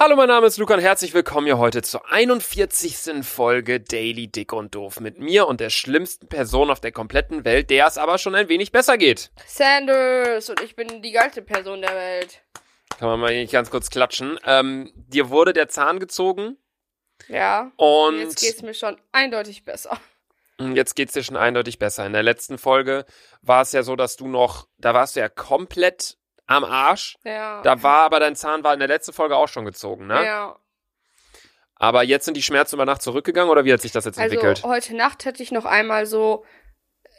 Hallo, mein Name ist Luca und herzlich willkommen hier heute zur 41. Folge Daily Dick und Doof mit mir und der schlimmsten Person auf der kompletten Welt, der es aber schon ein wenig besser geht. Sanders und ich bin die geilste Person der Welt. Kann man mal nicht ganz kurz klatschen. Ähm, dir wurde der Zahn gezogen Ja. und Jetzt geht's mir schon eindeutig besser. jetzt geht's dir schon eindeutig besser. In der letzten Folge war es ja so, dass du noch, da warst du ja komplett am Arsch. Ja. Da war aber dein Zahn war in der letzten Folge auch schon gezogen, ne? Ja. Aber jetzt sind die Schmerzen über Nacht zurückgegangen oder wie hat sich das jetzt Also entwickelt? heute Nacht hatte ich noch einmal so,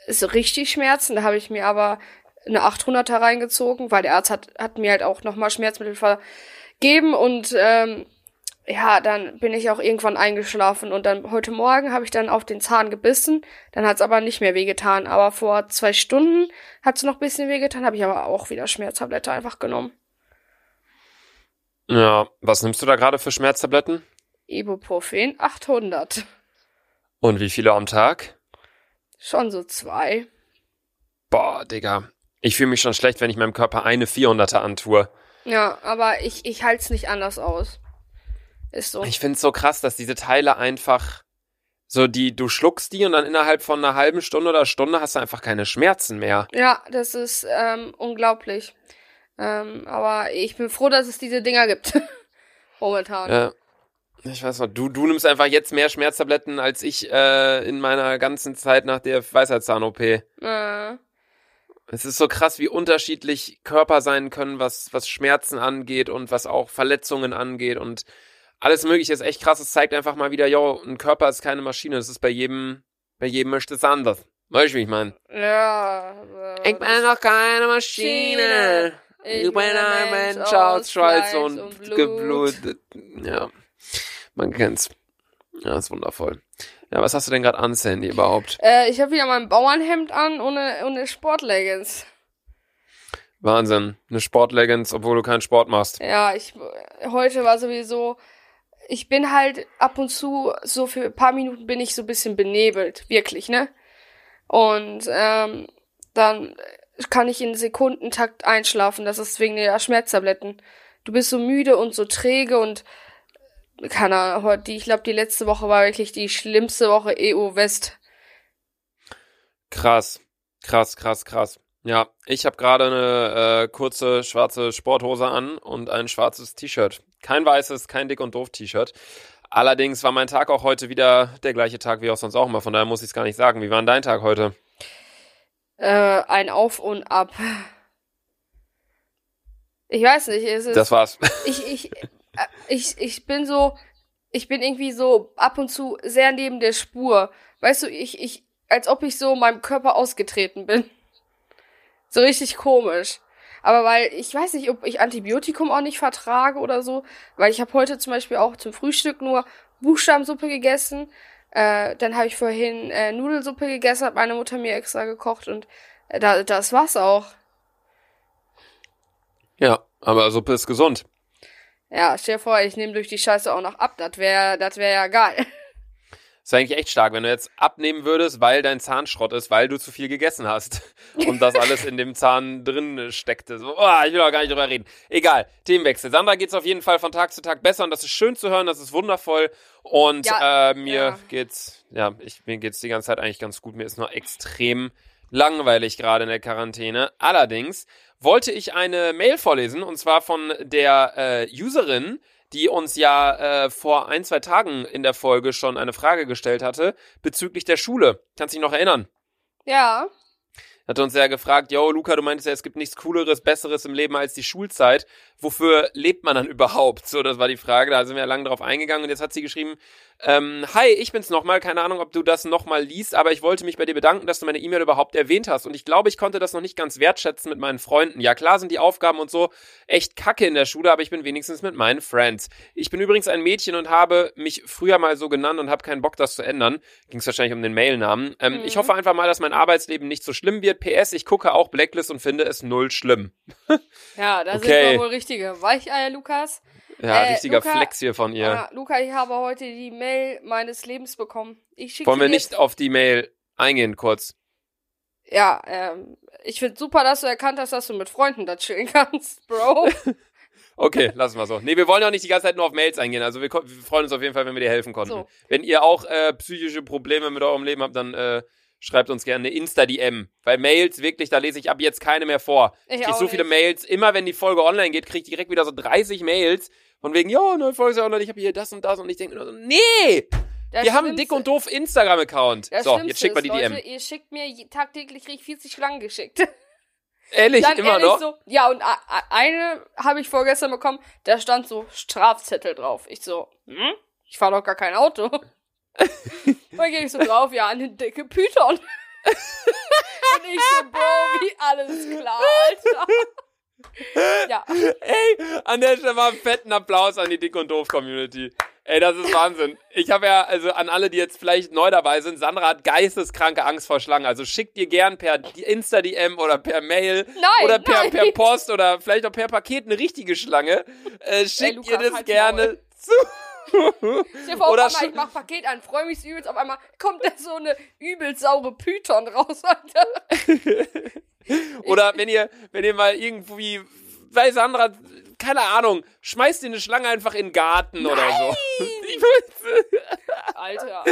so richtig Schmerzen. Da habe ich mir aber eine 800er reingezogen, weil der Arzt hat, hat mir halt auch nochmal Schmerzmittel vergeben und ähm, ja, dann bin ich auch irgendwann eingeschlafen und dann heute Morgen habe ich dann auf den Zahn gebissen. Dann hat es aber nicht mehr wehgetan. Aber vor zwei Stunden hat es noch ein bisschen wehgetan, habe ich aber auch wieder Schmerztablette einfach genommen. Ja, was nimmst du da gerade für Schmerztabletten? Ibuprofen 800. Und wie viele am Tag? Schon so zwei. Boah, Digga. Ich fühle mich schon schlecht, wenn ich meinem Körper eine 400er antue. Ja, aber ich, ich halte es nicht anders aus. Ist so. Ich find's so krass, dass diese Teile einfach so die, du schluckst die und dann innerhalb von einer halben Stunde oder Stunde hast du einfach keine Schmerzen mehr. Ja, das ist ähm, unglaublich. Ähm, aber ich bin froh, dass es diese Dinger gibt. Momentan. Ja. Ich weiß noch, du, du nimmst einfach jetzt mehr Schmerztabletten als ich äh, in meiner ganzen Zeit nach der Weisheitszahn-OP. Äh, Es ist so krass, wie unterschiedlich Körper sein können, was, was Schmerzen angeht und was auch Verletzungen angeht und alles mögliche ist echt krass. Es zeigt einfach mal wieder, yo, ein Körper ist keine Maschine. Es ist bei jedem, bei jedem möchte es anders. Weißt du, wie ich meine? ja. Ich bin noch keine Maschine. Ich bin ein Mensch aus Schweiß und, geblutet. Ja, man kennt's. Ja, ist wundervoll. Ja, was hast du denn gerade an, Sandy, überhaupt? Äh, ich habe wieder mein Bauernhemd an ohne, ohne Sportleggings. Wahnsinn. Eine Sportleggings, obwohl du keinen Sport machst. Ja, ich heute war sowieso. Ich bin halt ab und zu so für ein paar Minuten bin ich so ein bisschen benebelt, wirklich, ne? Und ähm, dann kann ich in Sekundentakt einschlafen. Das ist wegen der Schmerztabletten. Du bist so müde und so träge und keine Ahnung, ich glaube, die letzte Woche war wirklich die schlimmste Woche EU West. Krass, krass, krass, krass. Ja, ich habe gerade eine äh, kurze schwarze Sporthose an und ein schwarzes T-Shirt. Kein weißes, kein dick und doof T-Shirt. Allerdings war mein Tag auch heute wieder der gleiche Tag wie auch sonst auch immer. Von daher muss ich es gar nicht sagen. Wie war denn dein Tag heute? Äh, ein Auf und Ab. Ich weiß nicht, es ist. Das war's. ich, ich, äh, ich, ich bin so, ich bin irgendwie so ab und zu sehr neben der Spur. Weißt du, ich, ich, als ob ich so meinem Körper ausgetreten bin. So richtig komisch. Aber weil, ich weiß nicht, ob ich Antibiotikum auch nicht vertrage oder so, weil ich habe heute zum Beispiel auch zum Frühstück nur Buchstabensuppe gegessen. Äh, dann habe ich vorhin äh, Nudelsuppe gegessen, hat meine Mutter mir extra gekocht und äh, da, das war's auch. Ja, aber Suppe ist gesund. Ja, stell dir vor, ich nehme durch die Scheiße auch noch ab. Das wäre das wär ja geil. ist eigentlich echt stark, wenn du jetzt abnehmen würdest, weil dein Zahn Schrott ist, weil du zu viel gegessen hast und das alles in dem Zahn drin steckte. So, oh, ich will auch gar nicht drüber reden. Egal, Themenwechsel. Sandra geht's auf jeden Fall von Tag zu Tag besser und das ist schön zu hören, das ist wundervoll und Ja, äh, mir ja. geht's, ja, ich, mir geht's die ganze Zeit eigentlich ganz gut. Mir ist nur extrem langweilig gerade in der Quarantäne. Allerdings wollte ich eine Mail vorlesen und zwar von der äh, Userin, die uns ja äh, vor ein, zwei Tagen in der Folge schon eine Frage gestellt hatte bezüglich der Schule. Kannst dich noch erinnern? Ja. Hat uns ja gefragt, yo, Luca, du meintest ja, es gibt nichts Cooleres, Besseres im Leben als die Schulzeit. Wofür lebt man dann überhaupt? So, das war die Frage, da sind wir ja lange drauf eingegangen und jetzt hat sie geschrieben, ähm, hi, ich bin's nochmal, keine Ahnung, ob du das nochmal liest, aber ich wollte mich bei dir bedanken, dass du meine E-Mail überhaupt erwähnt hast und ich glaube, ich konnte das noch nicht ganz wertschätzen mit meinen Freunden. Ja, klar sind die Aufgaben und so echt kacke in der Schule, aber ich bin wenigstens mit meinen Friends. Ich bin übrigens ein Mädchen und habe mich früher mal so genannt und habe keinen Bock, das zu ändern. Ging es wahrscheinlich um den Mailnamen. Ähm, Mhm. Ich hoffe einfach mal, dass mein Arbeitsleben nicht so schlimm wird. PS, ich gucke auch Blacklist und finde es null schlimm. Ja, da Okay. sind wir wohl richtige Weicheier, Lukas. Ja, Äh, richtiger Luca- Flex hier von ihr. Ja, Luca, ich habe heute die Mail meines Lebens bekommen. Ich schicke Wollen wir nicht auf die Mail eingehen kurz? Ja, ähm, ich finde super, dass du erkannt hast, dass du mit Freunden da chillen kannst, Bro. Okay, lassen wir so. Nee, wir wollen auch nicht die ganze Zeit nur auf Mails eingehen. Also wir, wir freuen uns auf jeden Fall, wenn wir dir helfen konnten. So. Wenn ihr auch äh, psychische Probleme mit eurem Leben habt, dann äh, schreibt uns gerne eine Insta-DM. Weil Mails, wirklich, da lese ich ab jetzt keine mehr vor. Ich Ich krieg auch so viele nicht. Mails. Immer wenn die Folge online geht, krieg ich direkt wieder so 30 Mails. Von wegen, ja, neue Folge ist ja online, ich habe hier das und das. Und ich denke nur so, nee! Das wir haben einen dick und doof Instagram-Account. So, jetzt schickt mal die ist, DM. Leute, ihr schickt mir tagtäglich krieg ich 40 Schlangen geschickt. Ehrlich, Dann immer ehrlich noch? so, ja, und eine habe ich vorgestern bekommen, da stand so Strafzettel drauf. Ich so, hm? Ich fahre doch gar kein Auto. Dann gehe ich so drauf, ja, eine dicke Python. und ich so, Bro, wie alles klar, Alter. ja, Ey, an der Stelle mal einen fetten Applaus an die Dick und Doof Community. Ey, das ist Wahnsinn. Ich habe ja, also an alle, die jetzt vielleicht neu dabei sind, Sandra hat geisteskranke Angst vor Schlangen. Also schickt ihr gern per Insta-DM oder per Mail Nein, oder per, nein. per Post oder vielleicht auch per Paket eine richtige Schlange. Äh, schickt Lukas, ihr das halt's gerne zu. Dir vor, Oder einmal, ich mach Paket an, freue mich übelst, auf einmal kommt da so eine übelst saure Python raus, Alter. Oder wenn ihr, wenn ihr mal irgendwie, weiß Sandra, keine Ahnung, schmeißt ihr eine Schlange einfach in den Garten oder so. Ich Alter.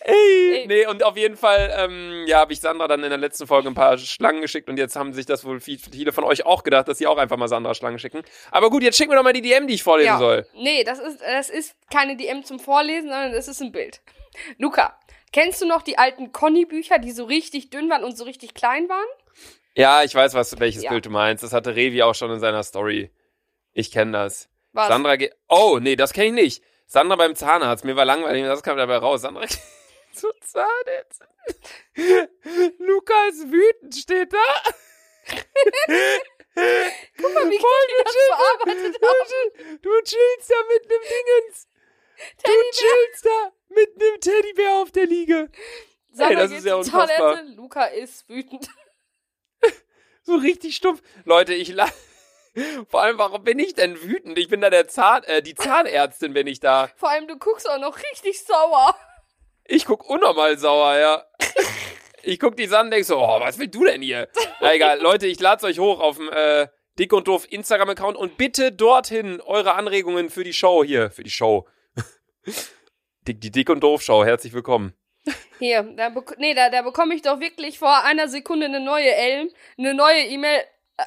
Ey, Ey. nee, und auf jeden Fall, ähm, ja, habe ich Sandra dann in der letzten Folge ein paar Schlangen geschickt und jetzt haben sich das wohl viel- viele von euch auch gedacht, dass sie auch einfach mal Sandra Schlangen schicken. Aber gut, jetzt schick mir doch mal die DM, die ich vorlesen Ja. soll. Nee, das ist, das ist keine DM zum Vorlesen, sondern das ist ein Bild. Luca, kennst du noch die alten Conny-Bücher, die so richtig dünn waren und so richtig klein waren? Ja, ich weiß, was, welches Ja. Bild du meinst. Das hatte Revi auch schon in seiner Story. Ich kenne das. Was? Sandra geht. Oh, nee, das kenne ich nicht. Sandra beim Zahnarzt. Mir war langweilig, das kam dabei raus. Sandra zu Zahnarzt. Lukas wütend steht da. Guck mal, wie gut die das bearbeitet haben. Du chillst da mit nem Dingens. Du chillst da mit nem Teddybär auf der Liege. Sandra das geht ist ja unfassbar. Toilette, Luca ist wütend. So richtig stumpf. Leute, ich la Vor allem, warum bin ich denn wütend? Ich bin da der Zahn, äh, die Zahnärztin bin ich da. Vor allem, du guckst auch noch richtig sauer. Ich guck unnormal sauer, ja. Ich guck die an und denk so, oh, was willst du denn hier? Na egal, Leute, ich lad's euch hoch auf dem äh, Dick und Doof Instagram-Account und bitte dorthin eure Anregungen für die Show hier, für die Show. Dick, die Dick und Doof Show, herzlich willkommen. Hier, da, nee, da, da bekomme ich doch wirklich vor einer Sekunde eine neue Elm, eine neue E-Mail,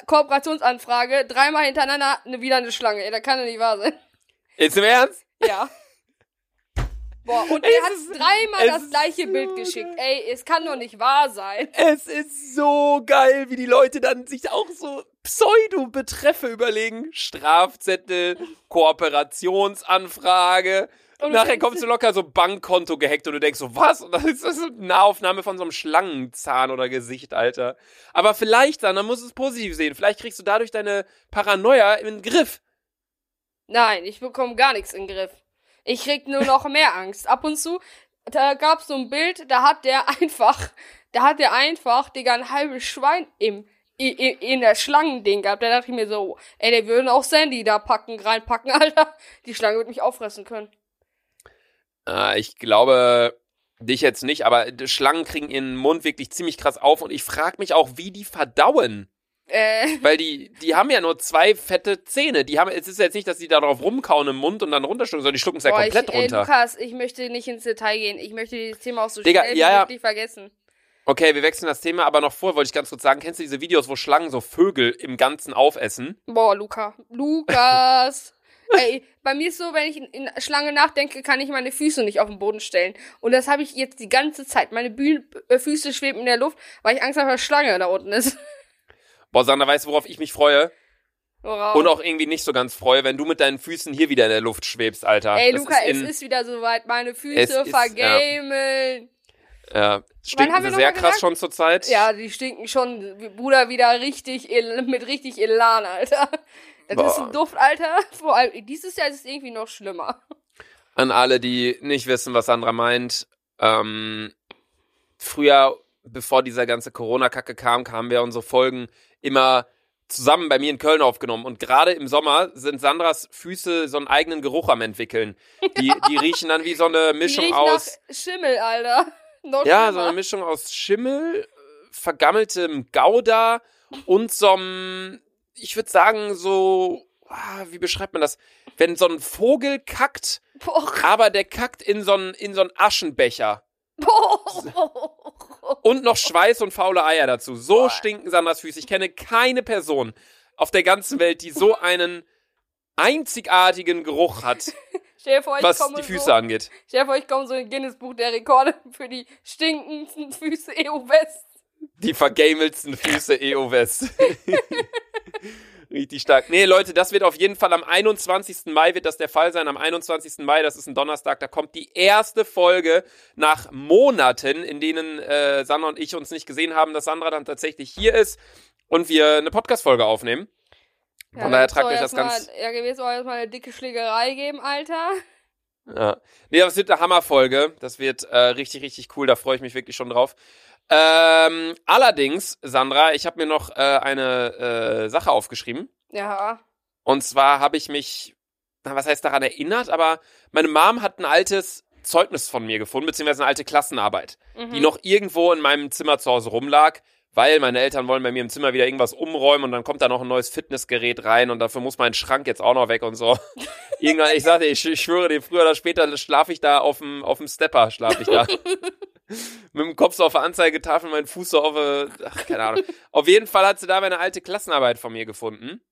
Kooperationsanfrage, dreimal hintereinander eine, wieder eine Schlange. Ey, das kann doch nicht wahr sein. Jetzt im Ernst? Ja. Boah, und er hat ist- dreimal das ist gleiche so Bild geschickt. Ey, es kann doch nicht wahr sein. Es ist so geil, wie die Leute dann sich auch so Pseudo-Betreffe überlegen. Strafzettel, Kooperationsanfrage. Und Nachher kommst du locker so Bankkonto gehackt und du denkst so, was? Und dann ist das so eine Nahaufnahme von so einem Schlangenzahn oder Gesicht, Alter. Aber vielleicht dann, dann musst du es positiv sehen. Vielleicht kriegst du dadurch deine Paranoia in den Griff. Nein, ich bekomme gar nichts in den Griff. Ich krieg nur noch mehr Angst. Ab und zu, da gab's so ein Bild, da hat der einfach, da hat der einfach, Digga, ein halbes Schwein im, i- i- in der Schlangending gehabt. Da dachte ich mir so, ey, der würden auch Sandy da packen, reinpacken, Alter. Die Schlange wird mich auffressen können. Äh, ich glaube, dich jetzt nicht, aber Schlangen kriegen ihren Mund wirklich ziemlich krass auf und ich frage mich auch, wie die verdauen. Äh, Weil die, die haben ja nur zwei fette Zähne. Die haben, es ist jetzt nicht, dass die da drauf rumkauen im Mund und dann runterschlucken, sondern die schlucken es ja komplett ich, ey, runter. Lukas, ich möchte nicht ins Detail gehen. Ich möchte dieses Thema auch so Digga, schnell wie ja, ja. möglich vergessen. Okay, wir wechseln das Thema, aber noch vor wollte ich ganz kurz sagen, kennst du diese Videos, wo Schlangen so Vögel im Ganzen aufessen? Boah, Luca. Lukas. Ey, bei mir ist so, wenn ich in, Schlange nachdenke, kann ich meine Füße nicht auf den Boden stellen. Und das habe ich jetzt die ganze Zeit. Meine Bühnen, äh, Füße schweben in der Luft, weil ich Angst habe, dass Schlange da unten ist. Boah, Sandra, weißt du, worauf ich mich freue? Worauf? Und auch irgendwie nicht so ganz freue, wenn du mit deinen Füßen hier wieder in der Luft schwebst, Alter. Ey, Das Luca, ist in, es ist wieder soweit. Meine Füße vergameln. Ja, stinken sie sehr krass gesagt? schon zur Zeit. Ja, die stinken schon, Bruder, wieder richtig, mit richtig Elan, Alter. Das Boah. ist ein Duft, Alter. Vor allem, dieses Jahr ist es irgendwie noch schlimmer. An alle, die nicht wissen, was Sandra meint. Ähm, früher, bevor dieser ganze Corona-Kacke kam, kamen wir unsere Folgen immer zusammen bei mir in Köln aufgenommen. Und gerade im Sommer sind Sandras Füße so einen eigenen Geruch am entwickeln. Die, die riechen dann wie so eine Mischung aus. Schimmel, Alter. Noch Ja, so schlimmer. eine Mischung aus Schimmel, äh, vergammeltem Gouda und so einem, ich würde sagen, so ah, wie beschreibt man das? Wenn so ein Vogel kackt, Boah. aber der kackt in so einen, in so einen Aschenbecher. Und noch Schweiß und faule Eier dazu. So Boah. stinken Sandras Füße. Ich kenne keine Person auf der ganzen Welt, die so einen einzigartigen Geruch hat, vor, was die Füße so, angeht. Stell dir vor, ich komme so in Guinness Buch der Rekorde für die stinkendsten Füße EU West. Die vergamelsten Füße EO West. Richtig stark. Nee, Leute, das wird auf jeden Fall am 21. Mai wird das der Fall sein. Am 21. Mai, das ist ein Donnerstag, da kommt die erste Folge nach Monaten, in denen äh, Sandra und ich uns nicht gesehen haben, dass Sandra dann tatsächlich hier ist und wir eine Podcast-Folge aufnehmen. Von daher tragt euch das ganz. Ja, gewesen soll jetzt mal eine dicke Schlägerei geben, Alter. Ja. Nee, das wird eine Hammerfolge. Das wird äh, richtig, richtig cool. Da freue ich mich wirklich schon drauf. Ähm, allerdings, Sandra, ich habe mir noch äh, eine äh, Sache aufgeschrieben. Ja. Und zwar habe ich mich, was heißt daran erinnert, aber meine Mom hat ein altes Zeugnis von mir gefunden, beziehungsweise eine alte Klassenarbeit, Mhm. die noch irgendwo in meinem Zimmer zu Hause rumlag, weil meine Eltern wollen bei mir im Zimmer wieder irgendwas umräumen und dann kommt da noch ein neues Fitnessgerät rein und dafür muss mein Schrank jetzt auch noch weg und so. Irgendwann, ich sagte, ich, ich schwöre dir, früher oder später schlafe ich da auf dem, auf dem Stepper, schlafe ich da. Mit dem Kopf so auf der Anzeigetafel, mein Fuß so auf, äh, ach, keine Ahnung. Auf jeden Fall hat sie da meine alte Klassenarbeit von mir gefunden.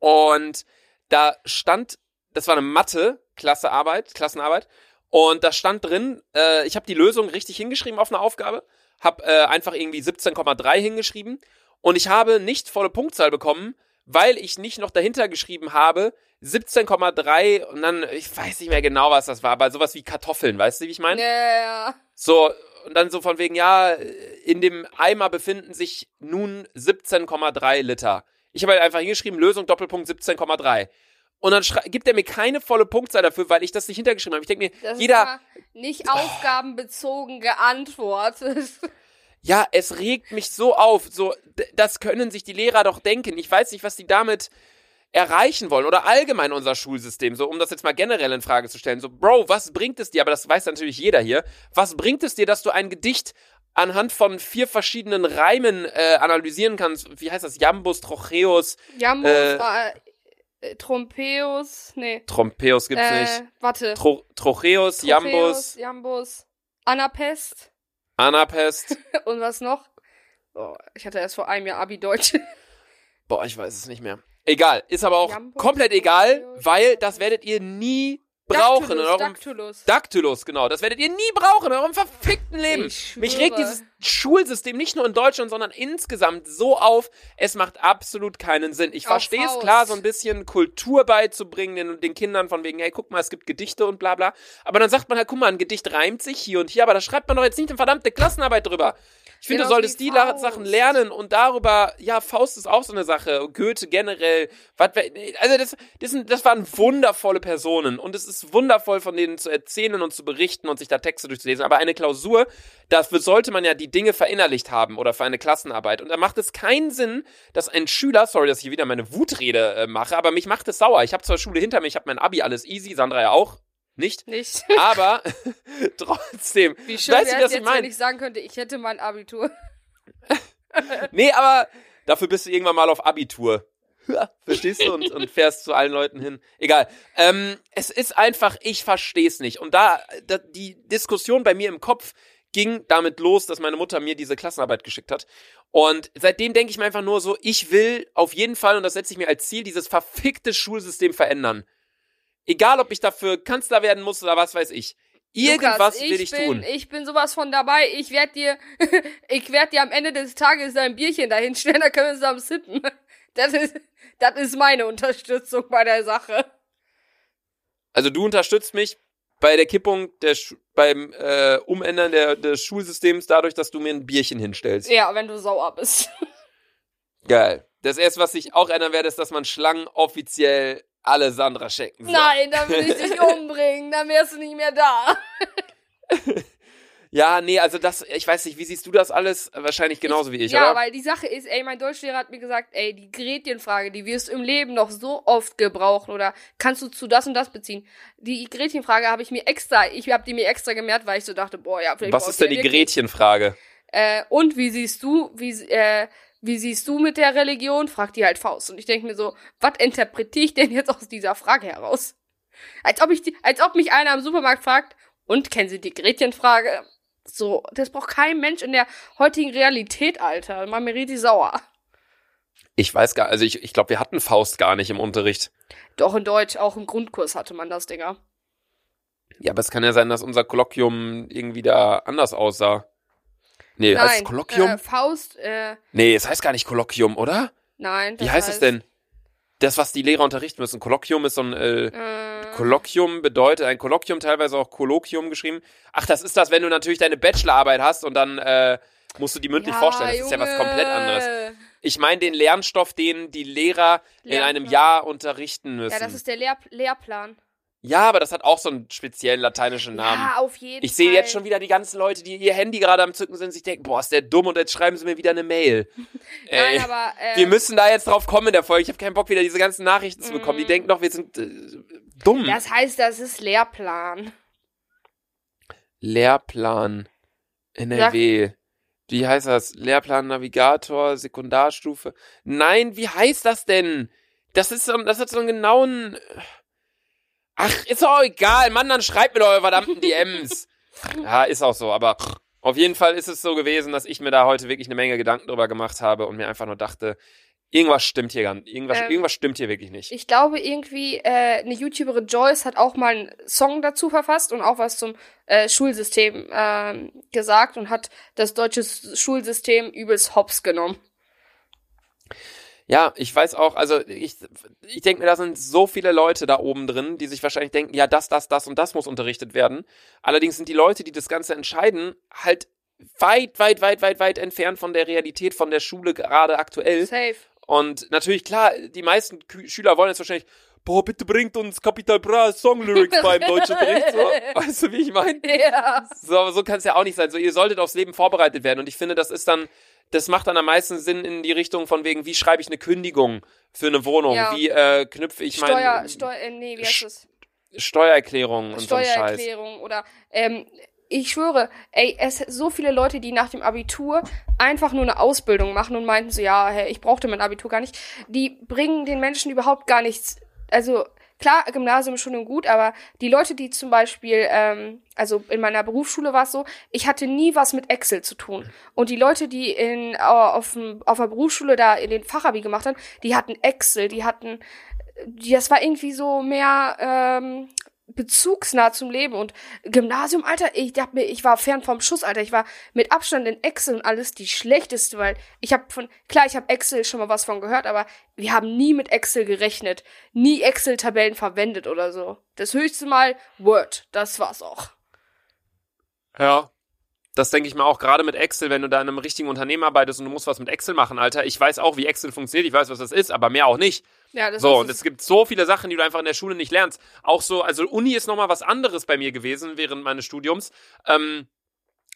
Und da stand, das war eine Mathe-Klassearbeit, Klassenarbeit. Und da stand drin, äh, ich habe die Lösung richtig hingeschrieben auf eine Aufgabe, habe äh, einfach irgendwie 17,3 hingeschrieben und ich habe nicht volle Punktzahl bekommen, weil ich nicht noch dahinter geschrieben habe 17,3 und dann, ich weiß nicht mehr genau, was das war, aber sowas wie Kartoffeln, weißt du, wie ich meine? Ja. So, und dann so von wegen, ja, in dem Eimer befinden sich nun 17,3 Liter. Ich habe halt einfach hingeschrieben, Lösung Doppelpunkt 17,3. Und dann gibt er mir keine volle Punktzahl dafür, weil ich das nicht hintergeschrieben habe. Ich denke mir, Das jeder, nicht aufgabenbezogen geantwortet. ja, es regt mich so auf. So, das können sich die Lehrer doch denken. Ich weiß nicht, was die damit erreichen wollen oder allgemein unser Schulsystem, so um das jetzt mal generell in Frage zu stellen. So, Bro, was bringt es dir, aber das weiß natürlich jeder hier, was bringt es dir, dass du ein Gedicht anhand von vier verschiedenen Reimen äh, analysieren kannst? Wie heißt das? Jambus, Trocheus, Jambus, Äh, äh, Trompeus, nee. Trompeus gibt's äh, nicht. Warte. Tro Trocheus, Jambus, Tropeus, Jambus, Anapest Anapest. und was noch? Oh, ich hatte erst vor einem Jahr Abi-Deutsch. Boah, ich weiß es nicht mehr. Egal, ist aber auch Jambus, komplett egal, Trocheus. weil das werdet ihr nie brauchen Dactylus, eurem Dactylus. Dactylus, genau. Das werdet ihr nie brauchen in eurem verfickten Leben. Ich Mich regt dieses Schulsystem nicht nur in Deutschland, sondern insgesamt so auf. Es macht absolut keinen Sinn. Ich verstehe es klar, so ein bisschen Kultur beizubringen den, den Kindern von wegen, hey, guck mal, es gibt Gedichte und bla bla. Aber dann sagt man halt, guck mal, ein Gedicht reimt sich hier und hier, aber da schreibt man doch jetzt nicht eine verdammte Klassenarbeit drüber. Ich finde, du Genau solltest wie die Faust. Sachen lernen und darüber, ja, Faust ist auch so eine Sache, Goethe generell, was, also das, das, sind, das waren wundervolle Personen und es ist wundervoll von denen zu erzählen und zu berichten und sich da Texte durchzulesen, aber eine Klausur, dafür sollte man ja die Dinge verinnerlicht haben oder für eine Klassenarbeit und da macht es keinen Sinn, dass ein Schüler, sorry, dass ich hier wieder meine Wutrede äh, mache, aber mich macht es sauer. Ich habe zwar Schule hinter mir, ich habe mein Abi, alles easy, Sandra ja auch, nicht, Nicht. aber trotzdem, Wie schön Weißt du, was es ich jetzt, mein? wenn ich sagen könnte, ich hätte mein Abitur. Nee, aber dafür bist du irgendwann mal auf Abitur. Verstehst du? Und, und fährst zu allen Leuten hin. Egal. Ähm, es ist einfach, ich versteh's nicht. Und da, da, die Diskussion bei mir im Kopf ging damit los, dass meine Mutter mir diese Klassenarbeit geschickt hat. Und seitdem denke ich mir einfach nur so, ich will auf jeden Fall, und das setze ich mir als Ziel, dieses verfickte Schulsystem verändern. Egal, ob ich dafür Kanzler werden muss oder was weiß ich. Irgendwas Lukas, will ich bin, tun. Ich bin sowas von dabei. Ich werd dir, ich werd dir am Ende des Tages dein Bierchen dahin stellen, da können wir zusammen sippen. Das ist, das ist meine Unterstützung bei der Sache. Also du unterstützt mich bei der Kippung der Sch beim äh, Umändern der, des Schulsystems dadurch, dass du mir ein Bierchen hinstellst. Ja, wenn du sauer bist. Geil. Das erste, was ich auch ändern werde, ist, dass man Schlangen offiziell alle Sandra schenken soll. Nein, dann will ich dich umbringen, dann wärst du nicht mehr da. Ja, nee, also das, ich weiß nicht, wie siehst du das alles? Wahrscheinlich genauso wie ich, ja, oder? weil die Sache ist, ey, mein Deutschlehrer hat mir gesagt, ey, die Gretchenfrage, die wirst du im Leben noch so oft gebrauchen oder kannst du zu das und das beziehen. Die Gretchenfrage habe ich mir extra, ich habe die mir extra gemerkt, weil ich so dachte, boah, ja, vielleicht was ist ich denn die. Gretchenfrage? Äh, und wie siehst du, wie, äh, wie siehst du mit der Religion? fragt die halt Faust. Und ich denke mir so, was interpretiere ich denn jetzt aus dieser Frage heraus? Als ob ich die, als ob mich einer im Supermarkt fragt, und kennen Sie die Gretchenfrage? So, das braucht kein Mensch in der heutigen Realität, Alter. Mal mir richtig sauer. Ich weiß gar, also ich, ich glaube, wir hatten Faust gar nicht im Unterricht. Doch in Deutsch, auch im Grundkurs hatte man das, Dinger. Ja, aber es kann ja sein, dass unser Kolloquium irgendwie da anders aussah. Nee, Nein, heißt es Kolloquium? Äh, Faust, äh, nee, es heißt gar nicht Kolloquium, oder? nein. Wie heißt es denn? Das, was die Lehrer unterrichten müssen. Kolloquium ist so ein äh, Äh, Kolloquium bedeutet, ein Kolloquium teilweise auch Kolloquium geschrieben. Ach, das ist das, wenn du natürlich deine Bachelorarbeit hast und dann äh, musst du die mündlich ja, vorstellen. Das ist ja was komplett anderes. Ich meine den Lernstoff, den die Lehrer in einem Lehrplan. Jahr unterrichten müssen. Ja, das ist der Lehr Lehrplan. Ja, aber das hat auch so einen speziellen lateinischen Namen. Ja, auf jeden Ich sehe Fall. jetzt schon wieder die ganzen Leute, die ihr Handy gerade am Zücken sind, sich denken, boah, ist der dumm und jetzt schreiben sie mir wieder eine Mail. Ey, Nein, aber, äh, wir müssen da jetzt drauf kommen in der Folge. Ich habe keinen Bock, wieder diese ganzen Nachrichten zu bekommen. Die Mhm. denken doch, wir sind äh, dumm. Das heißt, das ist Lehrplan. Lehrplan NRW. Wie heißt das? Lehrplan Navigator, Sekundarstufe. Nein, wie heißt das denn? Das ist so, das hat so einen genauen. Ach, ist doch egal, Mann, dann schreibt mir doch eure verdammten DMs. ja, ist auch so, aber auf jeden Fall ist es so gewesen, dass ich mir da heute wirklich eine Menge Gedanken drüber gemacht habe und mir einfach nur dachte, irgendwas stimmt hier gar nicht. Irgendwas, Ähm, irgendwas stimmt hier wirklich nicht. Ich glaube irgendwie, äh, eine YouTuberin Joyce hat auch mal einen Song dazu verfasst und auch was zum äh, Schulsystem ähm, gesagt und hat das deutsche Schulsystem übelst hops genommen. Ja, ich weiß auch, also ich, ich denke mir, da sind so viele Leute da oben drin, die sich wahrscheinlich denken, ja, das, das, das und das muss unterrichtet werden. Allerdings sind die Leute, die das Ganze entscheiden, halt weit, weit, weit, weit, weit entfernt von der Realität, von der Schule gerade aktuell. Safe. Und natürlich, klar, die meisten Schüler wollen jetzt wahrscheinlich, boah, bitte bringt uns Capital Bra Song Lyrics beim Deutschunterricht. So, weißt du, wie ich meine? Ja. So, aber so kann es ja auch nicht sein. So, ihr solltet aufs Leben vorbereitet werden. Und ich finde, das ist dann, das macht dann am meisten Sinn in die Richtung von wegen, wie schreibe ich eine Kündigung für eine Wohnung? Ja. Wie äh, knüpfe ich Steuer, meine Steuer, äh, nee, wie heißt das? Steuererklärung und so ein Scheiß? Steuererklärung oder ähm, ich schwöre, ey, es so viele Leute, die nach dem Abitur einfach nur eine Ausbildung machen und meinten so, ja, hey, ich brauchte mein Abitur gar nicht, die bringen den Menschen überhaupt gar nichts. Also klar, Gymnasium ist schon und gut, aber die Leute, die zum Beispiel, ähm, also in meiner Berufsschule war es so, ich hatte nie was mit Excel zu tun. Und die Leute, die in auf, auf der Berufsschule da in den Fachabi gemacht haben, die hatten Excel, die hatten die, das war irgendwie so mehr ähm, bezugsnah zum Leben und Gymnasium, Alter, ich dachte mir, ich war fern vom Schuss, Alter, ich war mit Abstand in Excel und alles die schlechteste, weil ich habe von klar, ich habe Excel schon mal was von gehört, aber wir haben nie mit Excel gerechnet, nie Excel Tabellen verwendet oder so. Das höchste Mal Word, das war's auch. Ja. Das denke ich mir auch gerade mit Excel, wenn du da in einem richtigen Unternehmen arbeitest und du musst was mit Excel machen, Alter. Ich weiß auch, wie Excel funktioniert, ich weiß, was das ist, aber mehr auch nicht. Ja, das So, und es gibt so viele Sachen, die du einfach in der Schule nicht lernst. Auch so, also Uni ist nochmal was anderes bei mir gewesen während meines Studiums. Ähm,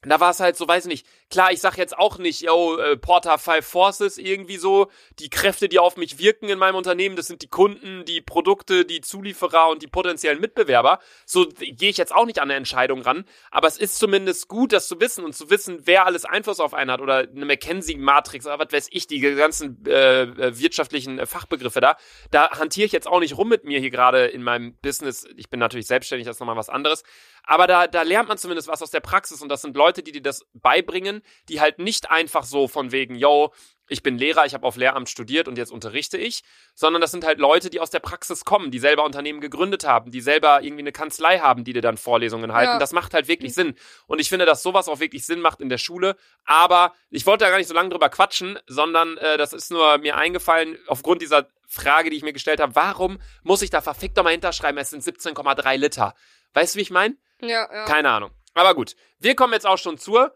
da war es halt so, weiß ich nicht. Klar, ich sag jetzt auch nicht, yo, äh, Porter Five Forces irgendwie so. Die Kräfte, die auf mich wirken in meinem Unternehmen, das sind die Kunden, die Produkte, die Zulieferer und die potenziellen Mitbewerber. So gehe ich jetzt auch nicht an eine Entscheidung ran. Aber es ist zumindest gut, das zu wissen und zu wissen, wer alles Einfluss auf einen hat oder eine McKenzie-Matrix oder was weiß ich, die ganzen äh, äh, wirtschaftlichen äh, Fachbegriffe da. Da hantiere ich jetzt auch nicht rum mit mir hier gerade in meinem Business. Ich bin natürlich selbstständig, das ist nochmal was anderes. Aber da, da lernt man zumindest was aus der Praxis und das sind Leute, die dir das beibringen, die halt nicht einfach so von wegen, yo, ich bin Lehrer, ich habe auf Lehramt studiert und jetzt unterrichte ich, sondern das sind halt Leute, die aus der Praxis kommen, die selber Unternehmen gegründet haben, die selber irgendwie eine Kanzlei haben, die dir dann Vorlesungen halten. Ja. Das macht halt wirklich Sinn. Und ich finde, dass sowas auch wirklich Sinn macht in der Schule. Aber ich wollte da gar nicht so lange drüber quatschen, sondern äh, das ist nur mir eingefallen aufgrund dieser Frage, die ich mir gestellt habe. Warum muss ich da verfickt nochmal hinterschreiben, es sind 17,3 Liter? Weißt du, wie ich meine? Ja, ja. Keine Ahnung. Aber gut, wir kommen jetzt auch schon zur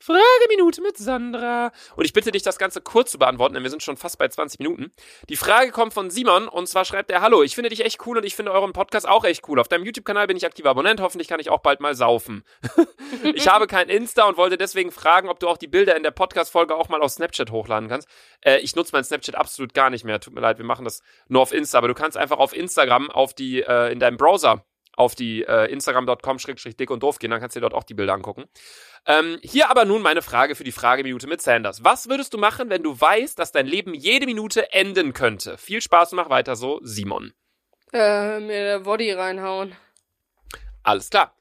Frageminute mit Sandra. Und ich bitte dich, das Ganze kurz zu beantworten, denn wir sind schon fast bei 20 Minuten. Die Frage kommt von Simon und zwar schreibt er, Hallo, ich finde dich echt cool und ich finde euren Podcast auch echt cool. Auf deinem YouTube-Kanal bin ich aktiver Abonnent, hoffentlich kann ich auch bald mal saufen. ich habe kein Insta und wollte deswegen fragen, ob du auch die Bilder in der Podcast-Folge auch mal auf Snapchat hochladen kannst. Äh, ich nutze mein Snapchat absolut gar nicht mehr, tut mir leid, wir machen das nur auf Insta, aber du kannst einfach auf Instagram auf die, äh, in deinem Browser auf die äh, Instagram.com-dick und doof gehen, dann kannst du dir dort auch die Bilder angucken. Ähm, hier aber nun meine Frage für die Frageminute mit Sanders. Was würdest du machen, wenn du weißt, dass dein Leben jede Minute enden könnte? Viel Spaß und mach weiter so, Simon. Äh, mir der Body reinhauen. Alles klar.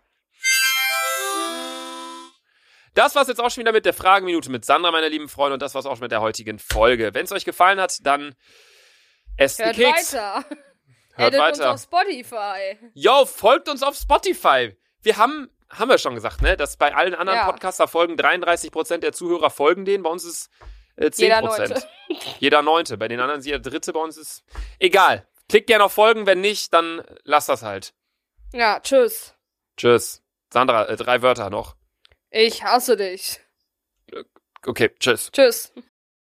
Das war's jetzt auch schon wieder mit der Frageminute mit Sandra, meine lieben Freunde, und das war's auch schon mit der heutigen Folge. Wenn es euch gefallen hat, dann esst Hört Keks. weiter. Hört Addet weiter. uns auf Spotify. Yo, folgt uns auf Spotify. Wir haben, haben wir schon gesagt, ne, dass bei allen anderen Ja. Podcaster-Folgen 33% der Zuhörer folgen denen. Bei uns ist äh, 10%. Jeder Neunte. Jeder Neunte. Bei den anderen ist jeder Dritte. Bei uns ist egal. Klickt gerne auf Folgen. Wenn nicht, dann lasst das halt. Ja, tschüss. Tschüss. Sandra, äh, drei Wörter noch. Ich hasse dich. Okay, tschüss. Tschüss.